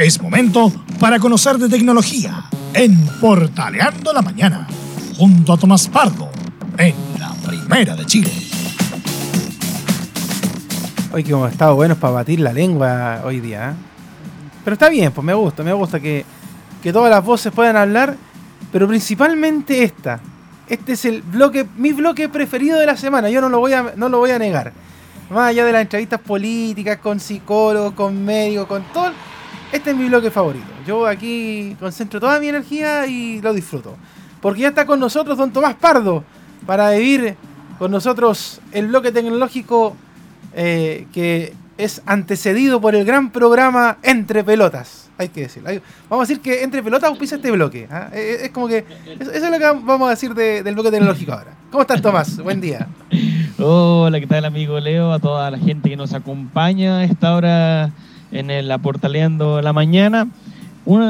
Es momento para conocer de tecnología en Portaleando la Mañana, junto a Tomás Pardo, en la Primera de Chile. Hoy que hemos estado buenos para batir la lengua hoy día. ¿eh? Pero está bien, pues me gusta, me gusta que, que todas las voces puedan hablar, pero principalmente esta. Este es el bloque, mi bloque preferido de la semana, yo no lo voy a, no lo voy a negar. Más allá de las entrevistas políticas, con psicólogos, con médicos, con todo. Este es mi bloque favorito. Yo aquí concentro toda mi energía y lo disfruto. Porque ya está con nosotros don Tomás Pardo para vivir con nosotros el bloque tecnológico eh, que es antecedido por el gran programa Entre Pelotas. Hay que decirlo. Vamos a decir que Entre Pelotas pisa este bloque. ¿ah? Eh, es, como que. Eso, es lo que vamos a decir del bloque tecnológico ahora. ¿Cómo estás, Tomás? Buen día. Hola, ¿qué tal, amigo Leo? A toda la gente que nos acompaña a esta hora en el Aportaleando la Mañana. Un,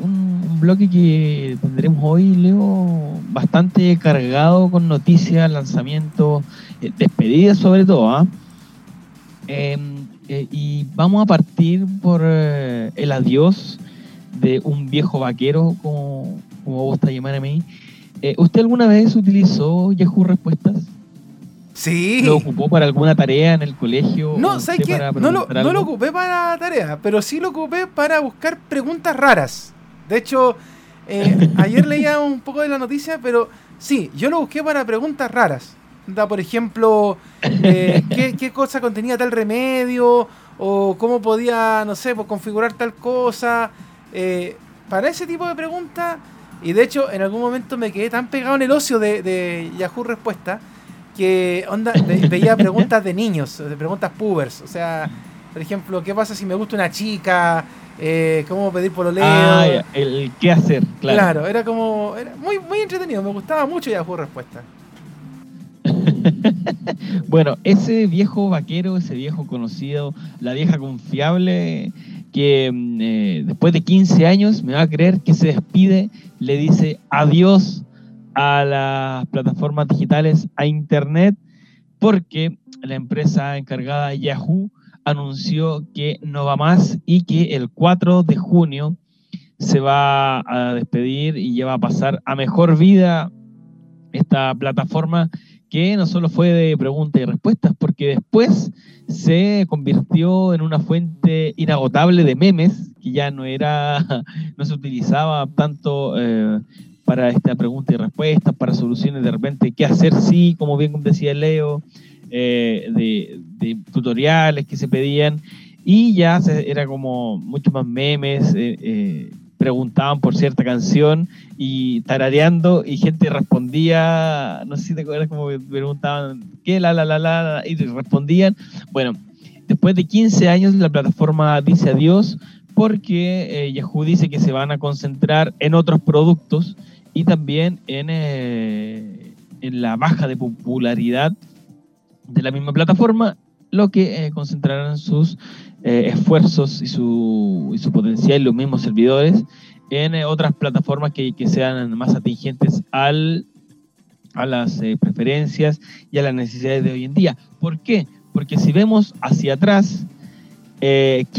un, bloque que tendremos hoy, Leo, bastante cargado con noticias, lanzamientos, eh, despedidas sobre todo. ¿ah? Em, eh, y vamos a partir por eh, el adiós de un viejo vaquero, como, como gusta llamar a mí. ¿Usted alguna vez utilizó Yahoo Respuestas? Sí. ¿Lo ocupó para alguna tarea en el colegio? No, ¿sabes qué? No lo, no lo, ocupé para tarea, pero sí lo ocupé para buscar preguntas raras. De hecho, ayer leía un poco de la noticia, pero sí, yo lo busqué para preguntas raras da, por ejemplo, eh, ¿qué, cosa contenía tal remedio, o cómo podía, no sé, pues, configurar tal cosa. Eh, para ese tipo de preguntas, y de hecho en algún momento me quedé tan pegado en el ocio de, Yahoo Respuesta, que onda, veía preguntas de niños, de preguntas pubers. O sea, por ejemplo, ¿qué pasa si me gusta una chica? Eh, ¿Cómo pedir por lo ah, el qué hacer, claro. Claro, era como, era muy, muy entretenido, me gustaba mucho Yahoo Respuesta. bueno, ese viejo vaquero, ese viejo conocido, la vieja confiable, que mm, eh, después de 15 años me va a creer que se despide, le dice adiós a las plataformas digitales, a Internet, porque la empresa encargada Yahoo anunció que no va más y que el 4 de junio se va a despedir y ya va a pasar a mejor vida esta plataforma que no solo fue de preguntas y respuestas, porque después se convirtió en una fuente inagotable de memes, que ya no era, no se utilizaba tanto eh, para esta pregunta y respuestas, para soluciones de repente, qué hacer sí, como bien decía Leo, eh, de, tutoriales que se pedían, y ya era como mucho más memes, eh, preguntaban por cierta canción y tarareando y gente respondía, no sé si te acuerdas como preguntaban, ¿qué? La, la, la, la, y respondían. Bueno, después de 15 años la plataforma dice adiós porque eh, Yahoo dice que se van a concentrar en otros productos y también en, eh, en la baja de popularidad de la misma plataforma, lo que eh, concentrarán sus eh, esfuerzos y su, y su potencial, los mismos servidores, en otras plataformas que, que, sean más atingentes al, a las preferencias y a las necesidades de hoy en día. ¿Por qué? Porque si vemos hacia atrás,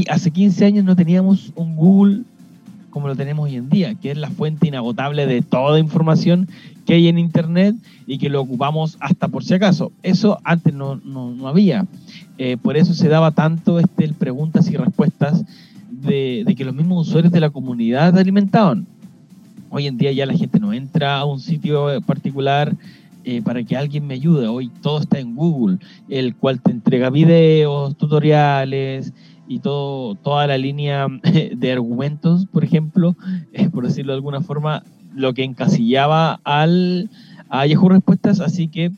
hace 15 años no teníamos un Google como lo tenemos hoy en día, que es la fuente inagotable de toda información que hay en Internet y que lo ocupamos hasta por si acaso. Eso antes no, no, había. Eh, por eso se daba tanto este, el preguntas y respuestas de, que los mismos usuarios de la comunidad alimentaban. Hoy en día ya la gente no entra a un sitio particular eh, para que alguien me ayude. Hoy todo está en Google, el cual te entrega videos, tutoriales, y todo, toda la línea de argumentos, por ejemplo, eh, por decirlo de alguna forma, lo que encasillaba al, a Yahoo Respuestas, así que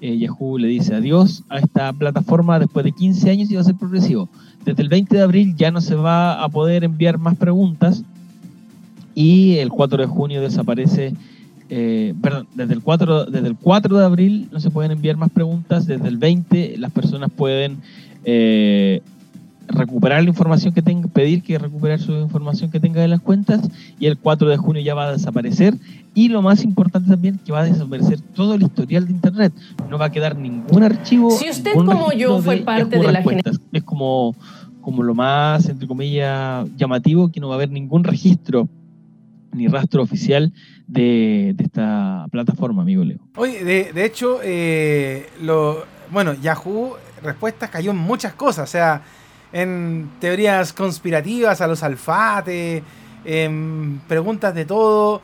eh, Yahoo le dice adiós a esta plataforma después de 15 años y va a ser progresivo. Desde el 20 de abril ya no se va a poder enviar más preguntas y el 4 de junio desaparece, eh, perdón, desde el, 4, desde el 4 de abril no se pueden enviar más preguntas, desde el 20 las personas pueden recuperar la información que tenga, pedir que recuperar su información que tenga de las cuentas y el 4 de junio ya va a desaparecer y lo más importante también que va a desaparecer todo el historial de internet, no va a quedar ningún archivo. Si usted como yo fue parte de, la Es como como lo más, entre comillas, llamativo, que no va a haber ningún registro ni rastro oficial de, esta plataforma, amigo Leo. Oye, de, hecho, eh, lo, bueno, Yahoo Respuestas cayó en muchas cosas, o sea, en teorías conspirativas a los alfates, en preguntas de todo.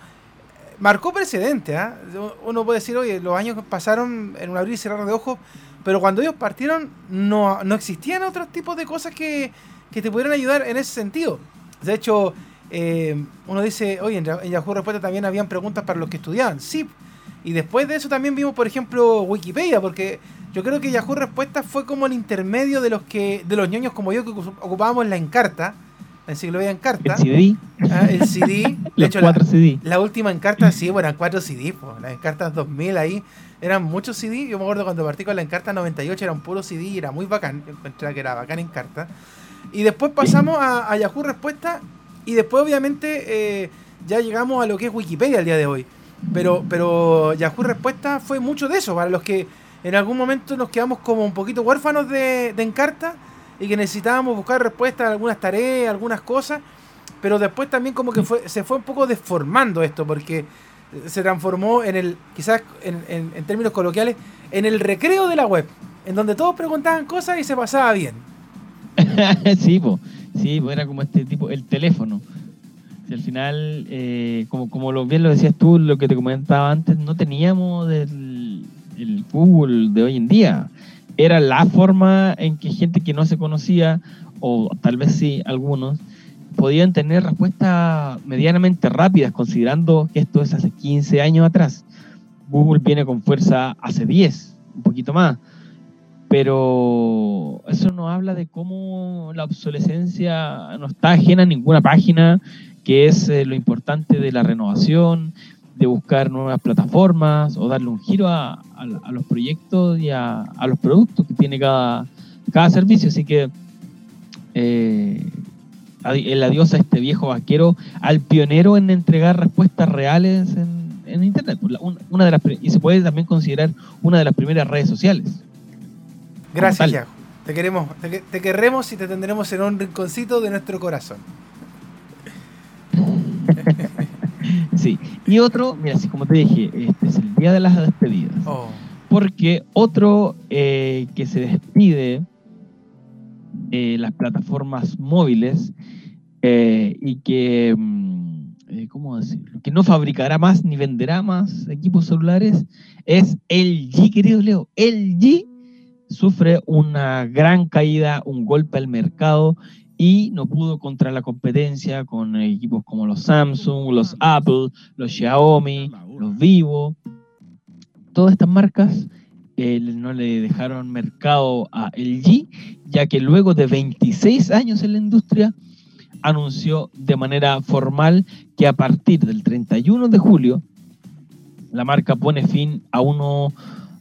Marcó precedente, ¿ah? Uno puede decir, oye, los años pasaron en un abrir y cerrar de ojos, pero cuando ellos partieron no, no existían otros tipos de cosas que, que te pudieran ayudar en ese sentido. De hecho, eh, uno dice, oye, en, Yahoo Respuesta también habían preguntas para los que estudiaban. Sí. Y después de eso también vimos, por ejemplo, Wikipedia, porque yo creo que Yahoo Respuesta fue como el intermedio de los que de los ñoños como yo que ocupábamos la Encarta, la enciclopedia Encarta. El CD. Ah, el CD. los cuatro la, CD. La última Encarta, sí, bueno, eran cuatro CD. Pues, las Encartas 2000 ahí eran muchos CD. Yo me acuerdo cuando partí con la Encarta 98 era un puro CD y era muy bacán. Yo encontré que era bacán Encarta. Y después pasamos a, a Yahoo Respuesta y después, obviamente, eh, ya llegamos a lo que es Wikipedia el día de hoy. Pero, pero Yahoo Respuesta fue mucho de eso. Para los que en algún momento nos quedamos como un poquito huérfanos de, de Encarta y que necesitábamos buscar respuestas a algunas tareas, algunas cosas. Pero después también como que fue, se fue un poco deformando esto, porque se transformó en el, quizás en, en términos coloquiales, en el recreo de la web, en donde todos preguntaban cosas y se pasaba bien. sí, pues. Sí, pues era como este tipo, el teléfono. Si al final, eh, como, como lo, bien lo decías tú, lo que te comentaba antes, no teníamos el, el Google de hoy en día. Era la forma en que gente que no se conocía, o tal vez sí, algunos, podían tener respuestas medianamente rápidas, considerando que esto es hace 15 años atrás. Google viene con fuerza hace 10, un poquito más pero eso no habla de cómo la obsolescencia no está ajena a ninguna página, que es eh, lo importante de la renovación, de buscar nuevas plataformas o darle un giro a, los proyectos y a, los productos que tiene cada, cada servicio. Así que eh, el adiós a este viejo vaquero, al pionero en entregar respuestas reales en, Internet. Una de las, y se puede también considerar una de las primeras redes sociales. Gracias, Yahoo. Te queremos, te, querremos y te tendremos en un rinconcito de nuestro corazón. sí. Y otro, mira, así como te dije, este es el día de las despedidas. Oh. Porque otro eh, que se despide eh, las plataformas móviles eh, y que, mm, ¿cómo decirlo? Que no fabricará más ni venderá más equipos celulares es LG, querido Leo. LG sufre una gran caída, un golpe al mercado y no pudo contra la competencia con equipos como los Samsung, los Apple, los Xiaomi, los Vivo. Todas estas marcas eh, no le dejaron mercado a LG, ya que luego de 26 años en la industria, anunció de manera formal que a partir del 31 de julio, la marca pone fin a uno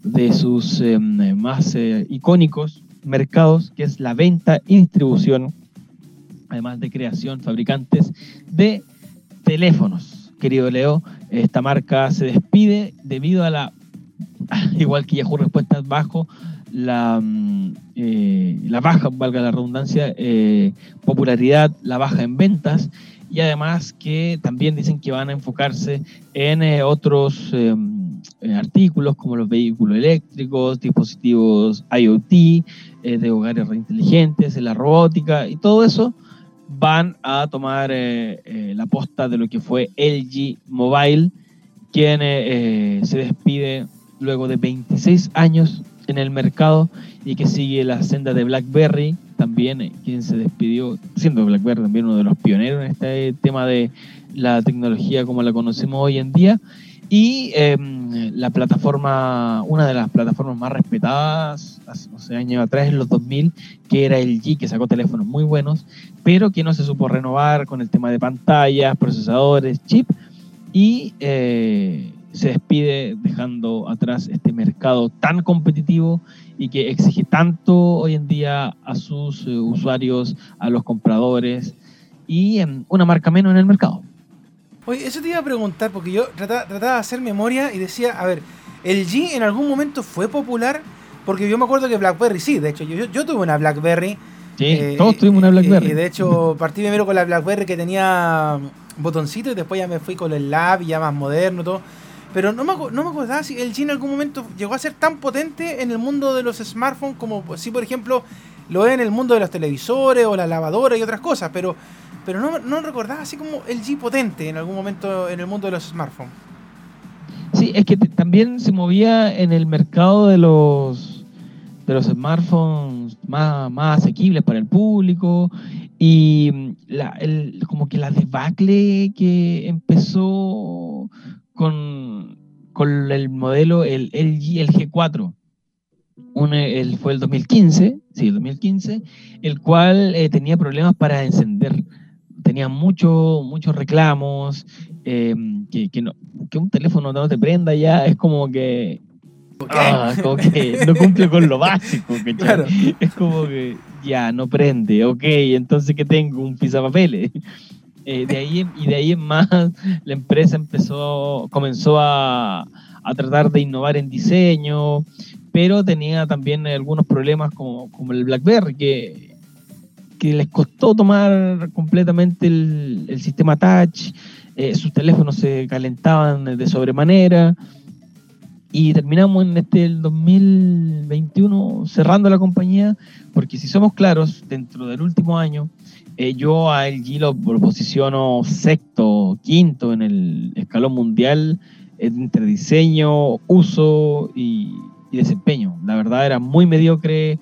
de sus em, más eh, icónicos mercados, que es la venta y distribución, además de creación, fabricantes de teléfonos. Querido Leo, esta marca se despide debido a la, igual que Yahoo Respuestas bajo, la, mm, eh, la baja, valga la redundancia, eh, popularidad, la baja en ventas y además que también dicen que van a enfocarse en otros em, eh, artículos como los vehículos eléctricos, dispositivos IoT, eh, de hogares reinteligentes, la robótica y todo eso van a tomar eh, la posta de lo que fue LG Mobile, quien se despide luego de 26 años en el mercado y que sigue la senda de BlackBerry, también quien se despidió, siendo BlackBerry también uno de los pioneros en este tema de la tecnología como la conocemos hoy en día. Y em, la plataforma, una de las plataformas más respetadas hace años atrás, en los 2000, que era el G, que sacó teléfonos muy buenos, pero que no se supo renovar con el tema de pantallas, procesadores, chip, y eh, se despide dejando atrás este mercado tan competitivo y que exige tanto hoy en día a sus eh, usuarios, a los compradores, y em, una marca menos en el mercado. Oye, eso te iba a preguntar, porque yo trataba, de hacer memoria y decía, a ver, ¿el G en algún momento fue popular? Porque yo me acuerdo que BlackBerry, sí, de hecho, yo, yo tuve una BlackBerry, Sí, Eh, todos tuvimos una BlackBerry. Y, de hecho, partí primero con la BlackBerry que tenía botoncito y después ya me fui con el Lab y ya más moderno todo. Pero no me, no me acordaba si el G en algún momento llegó a ser tan potente en el mundo de los smartphones como si, por ejemplo, lo es en el mundo de los televisores o la lavadora y otras cosas. Pero, pero no, no recordaba así como el G potente en algún momento en el mundo de los smartphones. Sí, es que también se movía en el mercado de los de los smartphones más, más asequibles para el público y mm, la, el, como que la debacle que empezó con, con el modelo el LG, el G4 un, el, fue el 2015 sí el 2015 el cual eh, tenía problemas para encender tenía mucho, muchos reclamos eh, que, que, no, que un teléfono no te prenda ya es como que Ah, como que no cumple con lo básico. Claro. Es como que ya no prende, ok, entonces ¿qué tengo? Un pisapapeles. Eh, de ahí, y de ahí en más, la empresa empezó, comenzó a, a tratar de innovar en diseño, pero tenía también algunos problemas como, como el BlackBerry, que, que les costó tomar completamente el, el sistema touch, eh, sus teléfonos se calentaban de sobremanera y terminamos en este el 2021 cerrando la compañía, porque si somos claros, dentro del último año, eh, yo a LG lo, posiciono sexto, quinto en el escalón mundial entre diseño, uso y, y desempeño. La verdad era muy mediocre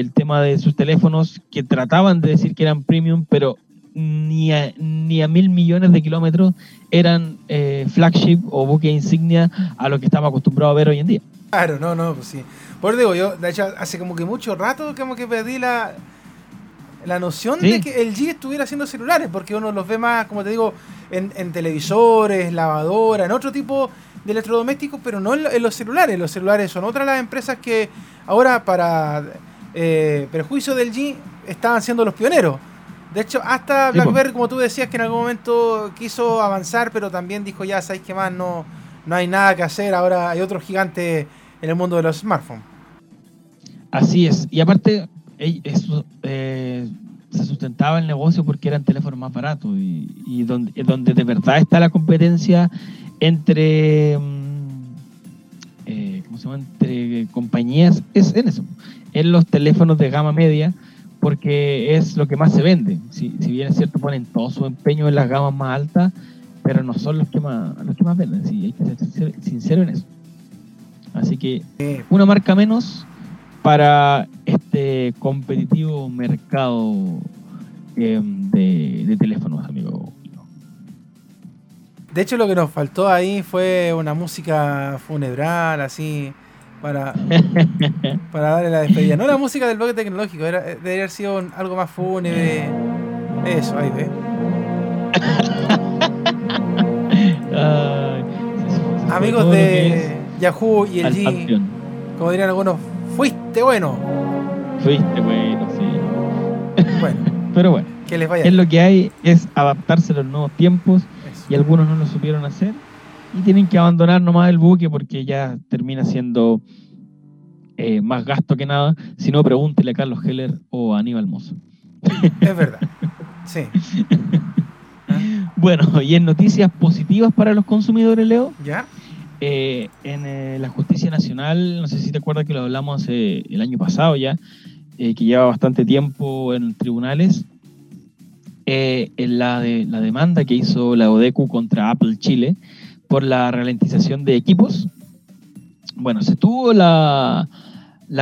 el tema de sus teléfonos que trataban de decir que eran premium, pero ni a, ni a mil millones de kilómetros eran eh, flagship o buque insignia a lo que estamos acostumbrados a ver hoy en día. Claro, no, no, pues sí. Por digo, yo, de hecho, hace como que mucho rato como que perdí la, la noción Sí. de que el G estuviera haciendo celulares, porque uno los ve más, como te digo, en, en televisores, lavadora, en otro tipo de electrodomésticos, pero no en, en los celulares. Los celulares son otras las empresas que ahora, para eh, perjuicio del G, estaban siendo los pioneros. De hecho, hasta Sí. BlackBerry, como tú decías, que en algún momento quiso avanzar, pero también dijo, ya, ¿sabéis qué más? No, no hay nada que hacer, ahora hay otro gigante en el mundo de los smartphones. Así es. Y aparte, eso, eh, se sustentaba el negocio porque eran teléfonos más baratos y, y donde, eh, donde de verdad está la competencia entre, mm, eh, ¿cómo se llama? entre compañías es en eso, en los teléfonos de gama media porque es lo que más se vende. Si, si bien es cierto, ponen todo su empeño en las gamas más altas, pero no son los que más, los que más venden. Sí, hay que ser sincero, sincero en eso. Así que una marca menos para este competitivo mercado eh, de, de teléfonos, amigo. De hecho, lo que nos faltó ahí fue una música funebral, así, para, para darle la despedida. No la música del bloque tecnológico, era, eh, debería haber sido un- algo más fúnebre. Eso, ahí ve. Fue Amigos de Yahoo y el G, como dirían algunos, fuiste bueno. Fuiste bueno, sí. Bueno, Pero bueno, que les vaya. es lo que hay, es adaptarse a los nuevos tiempos Eso. y algunos no lo supieron hacer y tienen que abandonar nomás el buque porque ya termina siendo eh, más gasto que nada. Si no, pregúntele a Carlos Heller o a Aníbal Mozo. Es verdad. Sí. Bueno, y en noticias positivas para los consumidores, Leo, ¿Ya? eh, en eh, la justicia nacional, no sé si te acuerdas que lo hablamos eh, el año pasado ya, eh, que lleva bastante tiempo en tribunales, en la, de, la demanda que hizo la ODECU contra Apple Chile por la ralentización de equipos. Bueno, se tuvo la,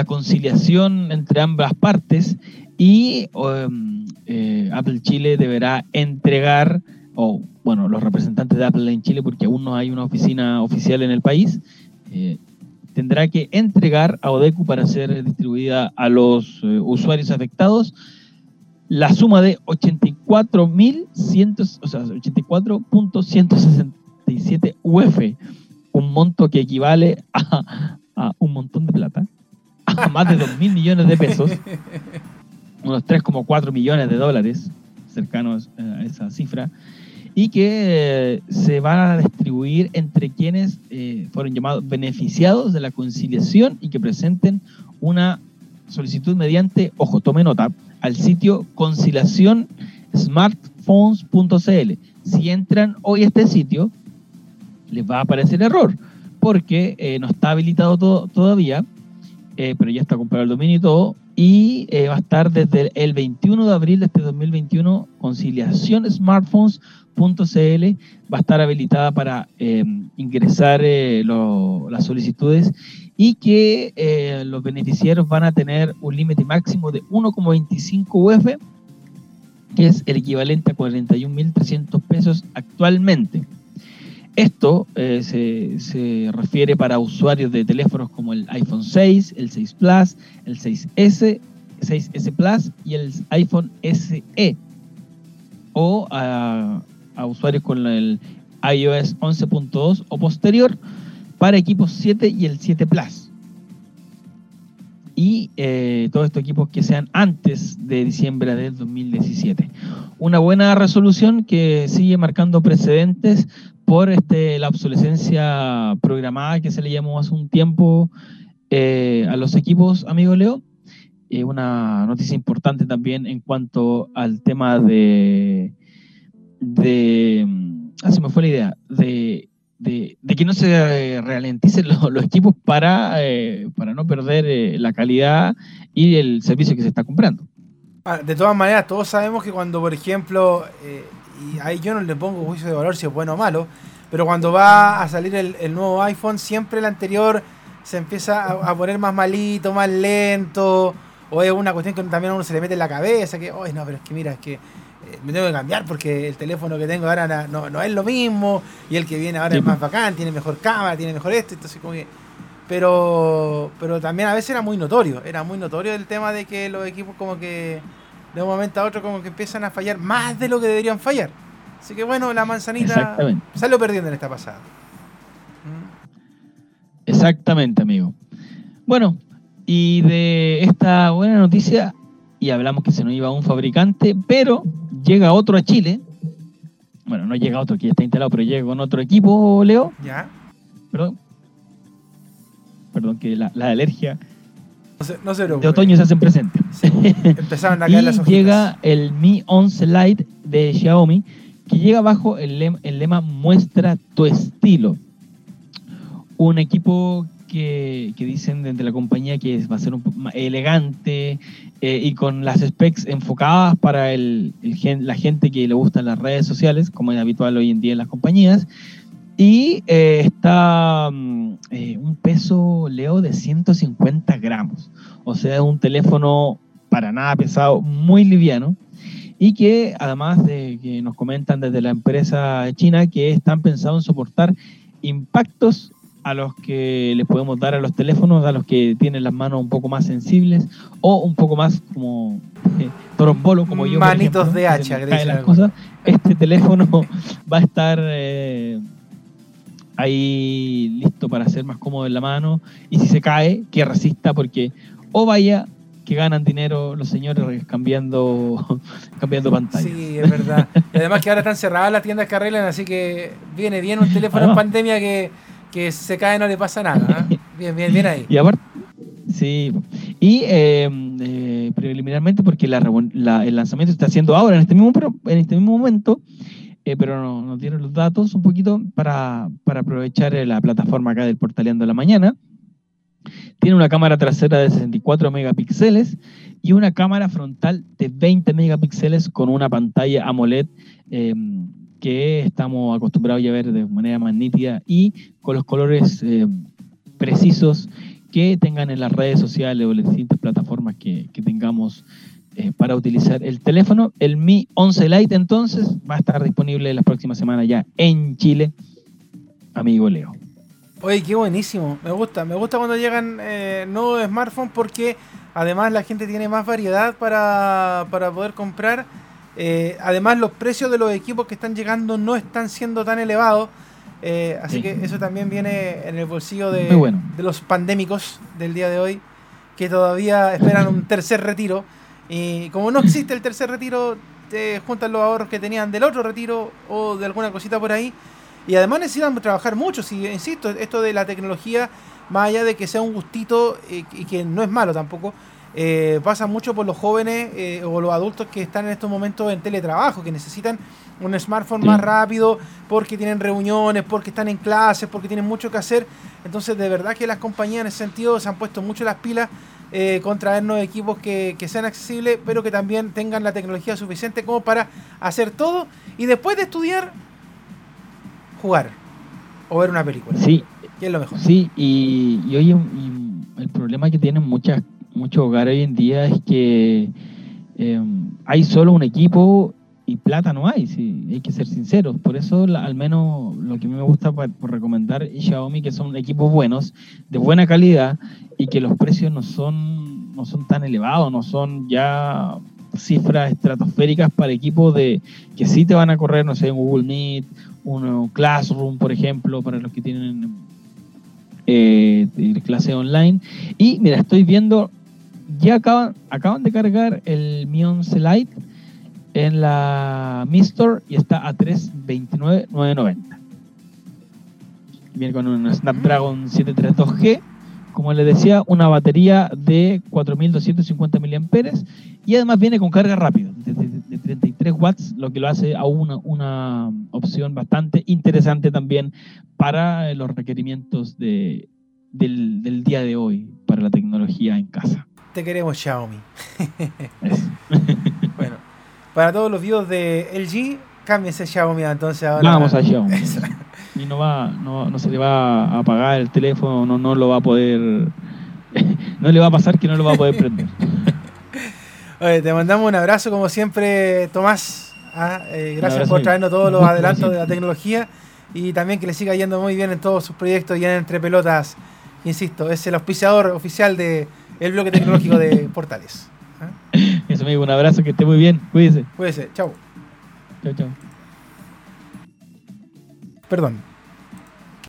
conciliación entre ambas partes y um, eh, Apple Chile deberá entregar, o bueno, los representantes de Apple en Chile, porque aún no hay una oficina oficial en el país, eh, tendrá que entregar a Odecu para ser distribuida a los eh, usuarios afectados la suma de 84.100, o sea, 84.167 UF, un monto que equivale a, a un montón de plata, a más de 2.000 millones de pesos, unos 3,4 millones de dólares, cercanos eh, a esa cifra, y que eh, se van a distribuir entre quienes eh, fueron llamados beneficiados de la conciliación y que presenten una solicitud mediante, ojo, tome nota, al sitio conciliacionsmartphones.cl. Si entran hoy a este sitio, les va a aparecer error, porque eh, no está habilitado todavía, eh, pero ya está comprado el dominio y todo, y eh, va a estar desde el 21 de abril de este 2021, conciliacionsmartphones.cl va a estar habilitada para ingresar las solicitudes y que los beneficiarios van a tener un límite máximo de 1,25 UF, que es el equivalente a 41.300 pesos actualmente. Esto eh, se, refiere para usuarios de teléfonos como el iPhone 6, el 6 Plus, el 6S, 6S Plus y el iPhone SE. O a, usuarios con el iOS 11.2 o posterior para equipos 7 y el 7 Plus. Y eh, todos estos equipos que sean antes de diciembre del 2017. Una buena resolución que sigue marcando precedentes por este, la obsolescencia programada que se le llamó hace un tiempo eh, a los equipos, amigo Leo. Eh, una noticia importante también en cuanto al tema de, de ah, se me fue la idea, de, de, que no se ralenticen los, equipos para, eh, para no perder la calidad y el servicio que se está comprando. Ah, de todas maneras, todos sabemos que cuando, por ejemplo, y ahí yo no le pongo juicio de valor si es bueno o malo, pero cuando va a salir el, nuevo iPhone, siempre el anterior se empieza a, poner más malito, más lento, o es una cuestión que también a uno se le mete en la cabeza, que, oye, no, pero es que mira, es que eh, me tengo que cambiar porque el teléfono que tengo ahora no, no es lo mismo, y el que viene ahora es más bacán, tiene mejor cámara, tiene mejor esto, entonces como que... Pero, pero también a veces era muy notorio, era muy notorio el tema de que los equipos como que de un momento a otro como que empiezan a fallar más de lo que deberían fallar. Así que bueno, la manzanita salió perdiendo en esta pasada. Exactamente, amigo. Bueno, y de esta buena noticia, y hablamos que se nos iba un fabricante, pero llega otro a Chile. Bueno, no llega otro que ya está instalado, pero llega con otro equipo, Leo. Ya. Perdón. Perdón, que la, la alergia no de otoño se hacen presentes. empezaron a caer las hojitas. llega el Mi 11 Lite de Xiaomi, que llega bajo el, lema, Muestra tu estilo. Un equipo que, dicen desde la compañía que va a ser un poco más elegante eh, y con las specs enfocadas para el, la gente que le gustan las redes sociales, como es habitual hoy en día en las compañías. Y eh, está mm, eh, un peso, Leo, de 150 gramos. O sea, es un teléfono para nada pesado, muy liviano. Y que además de que nos comentan desde la empresa china que están pensados en soportar impactos a los que les podemos dar a los teléfonos, a los que tienen las manos un poco más sensibles o un poco más como eh, trombolo como yo. Manitos de hacha. Este teléfono va a estar eh, ahí listo para ser más cómodo en la mano y si se cae, que resista porque o vaya que ganan dinero los señores cambiando, cambiando pantalla. Sí, es verdad. y además que ahora están cerradas las tiendas que arreglan, así que viene bien un teléfono en pandemia que, que se cae no le pasa nada. ¿eh? Bien, bien, bien ahí. Y aparte, sí. Y eh, eh, preliminarmente, porque la, el lanzamiento se está haciendo ahora, en este mismo, en este mismo momento, eh, pero no, no tienen los datos un poquito para, para aprovechar la plataforma acá del Portaleando la Mañana. Tiene una cámara trasera de 64 megapíxeles y una cámara frontal de 20 megapíxeles con una pantalla AMOLED em, que estamos acostumbrados a ver de manera más nítida y con los colores em, precisos que tengan en las redes sociales o en las distintas plataformas que, que tengamos eh, para utilizar el teléfono. El Mi 11 Lite entonces va a estar disponible la próxima semana ya en Chile, amigo Leo. Oye, qué buenísimo. Me gusta. Me gusta cuando llegan eh, nuevos smartphones porque además la gente tiene más variedad para, poder comprar. Eh, además los precios de los equipos que están llegando no están siendo tan elevados. Eh, así que eso también viene en el bolsillo de, de los pandémicos del día de hoy que todavía esperan un tercer retiro. Y como no existe el tercer retiro, te juntan los ahorros que tenían del otro retiro o de alguna cosita por ahí. Y además necesitan trabajar mucho. Si, insisto, esto de la tecnología, más allá de que sea un gustito y que no es malo tampoco, eh, pasa mucho por los jóvenes eh, o los adultos que están en estos momentos en teletrabajo, que necesitan un smartphone más rápido porque tienen reuniones, porque están en clases, porque tienen mucho que hacer. Entonces, de verdad que las compañías en ese sentido se han puesto mucho las pilas eh, con traernos equipos que, que, sean accesibles, pero que también tengan la tecnología suficiente como para hacer todo y después de estudiar, jugar o ver una película. Sí. Que es lo mejor. Sí, y, y hoy el problema que tienen muchas, muchos hogares hoy en día es que eh, hay solo un equipo y plata no hay, sí, hay que ser sinceros. Por eso, al menos lo que me gusta por, recomendar Xiaomi, que son equipos buenos, de buena calidad y que los precios no son, no son tan elevados, no son ya cifras estratosféricas para equipos de que sí te van a correr, no sé, un Google Meet, un Classroom, por ejemplo, para los que tienen eh, clase online. Y mira, estoy viendo, ya acaban, acaban de cargar el Mion Lite en la Mi Store y está a 329.990. Viene con un Snapdragon 732G, como les decía, una batería de 4250 mAh y además viene con carga rápida de, 33 watts, lo que lo hace a una, una opción bastante interesante también para los requerimientos de, del, del día de hoy para la tecnología en casa. Te queremos Xiaomi. para todos los videos de LG, cámbiense Xiaomi entonces ahora. Vamos a Xiaomi. y no va, no, no, se le va a apagar el teléfono, no, no lo va a poder. no le va a pasar que no lo va a poder prender. Oye, te mandamos un abrazo como siempre, Tomás. ¿ah? Eh, gracias por traernos todos los adelantos de la tecnología y también que le siga yendo muy bien en todos sus proyectos y en Entre Pelotas. Insisto, es el auspiciador oficial del el bloque tecnológico de Portales. Eso, amigo, un abrazo, que esté muy bien. Cuídese. Cuídese, chau. Chau, chau. Perdón.